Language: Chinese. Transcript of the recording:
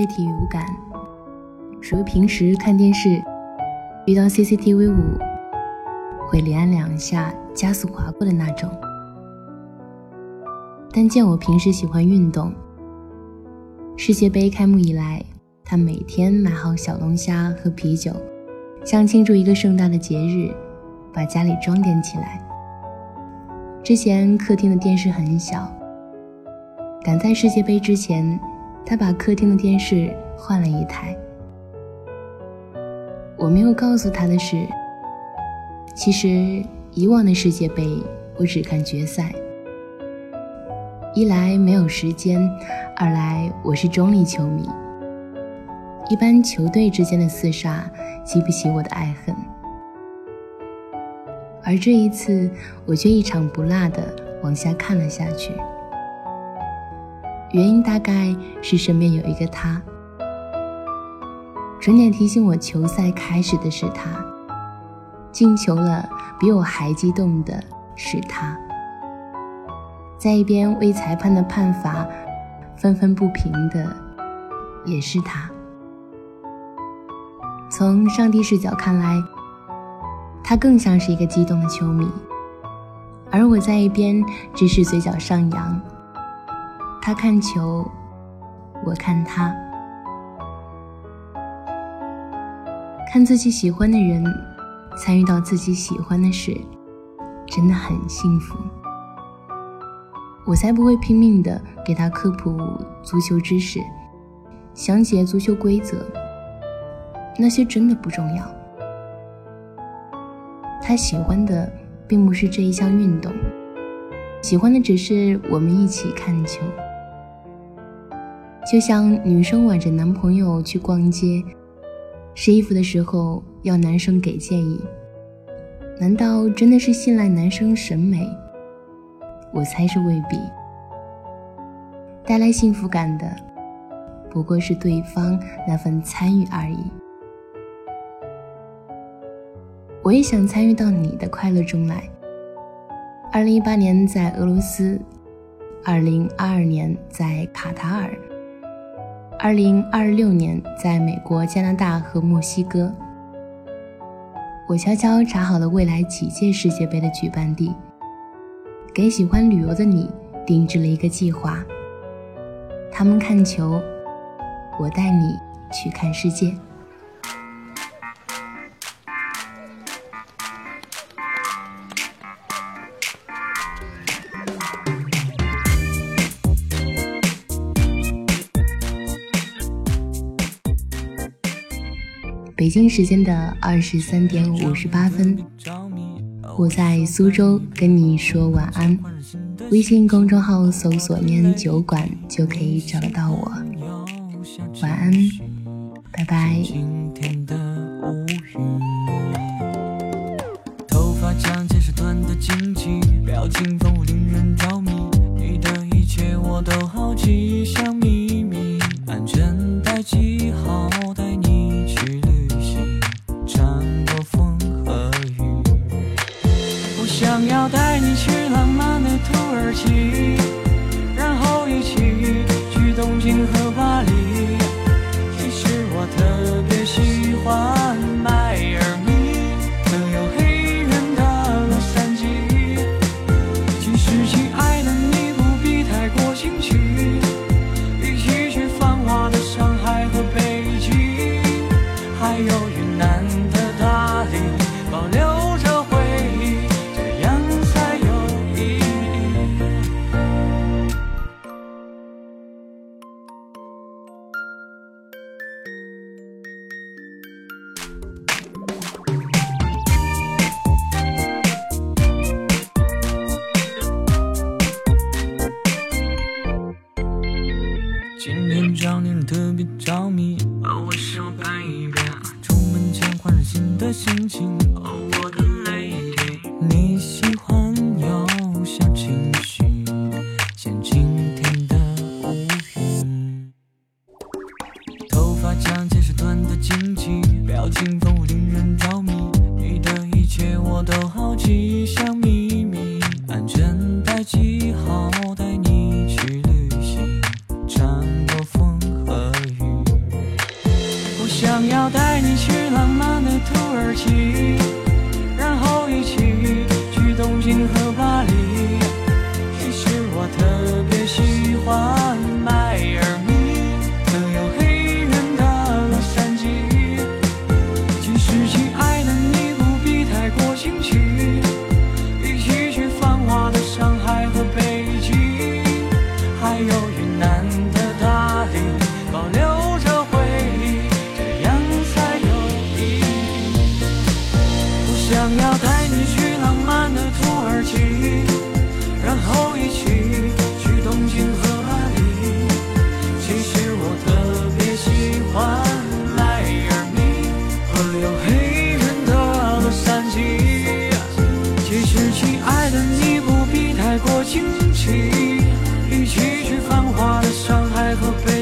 对体育无感，属于平时看电视遇到 CCTV 五会连按两下加速划过的那种。但见我平时喜欢运动，世界杯开幕以来，他每天买好小龙虾和啤酒，像庆祝一个盛大的节日，把家里装点起来。之前客厅的电视很小，赶在世界杯之前，他把客厅的电视换了一台。我没有告诉他的是，其实以往的世界杯我只看决赛。一来没有时间，二来我是中立球迷。一般球队之间的厮杀激不起我的爱恨，而这一次我却一场不落的往下看了下去。原因大概是身边有一个他，准点提醒我球赛开始的是他，进球了比我还激动的是他。在一边为裁判的判罚愤愤不平的也是他。从上帝视角看来，他更像是一个激动的球迷，而我在一边只是嘴角上扬。他看球，我看他，看自己喜欢的人参与到自己喜欢的事，真的很幸福。我才不会拼命的给他科普足球知识，详解足球规则，那些真的不重要。他喜欢的并不是这一项运动，喜欢的只是我们一起看球。就像女生挽着男朋友去逛街，试衣服的时候要男生给建议，难道真的是信赖男生审美？我猜是未必，带来幸福感的不过是对方那份参与而已。我也想参与到你的快乐中来。二零一八年在俄罗斯，二零二二年在卡塔尔，二零二六年在美国、加拿大和墨西哥。我悄悄查好了未来几届世界杯的举办地。给喜欢旅游的你定制了一个计划。他们看球，我带你去看世界。北京时间的二十三点五十八分。我在苏州跟你说晚安，微信公众号搜索“念酒馆”就可以找得到我。晚安，拜拜。头发长见识短的惊奇，表情想要带你去浪漫的土耳其，然后一起去东京和巴黎。其实我特别喜欢让人特别着迷，哦，为什么拍一遍？出门前换上新的心情，哦，我的 lady，你喜欢有小情绪，像晴天的乌云。头发长见识短的惊奇，表情丰富令人着迷，你的一切我都好奇，像秘密，安全带记号，惊奇一起去繁华的上海和北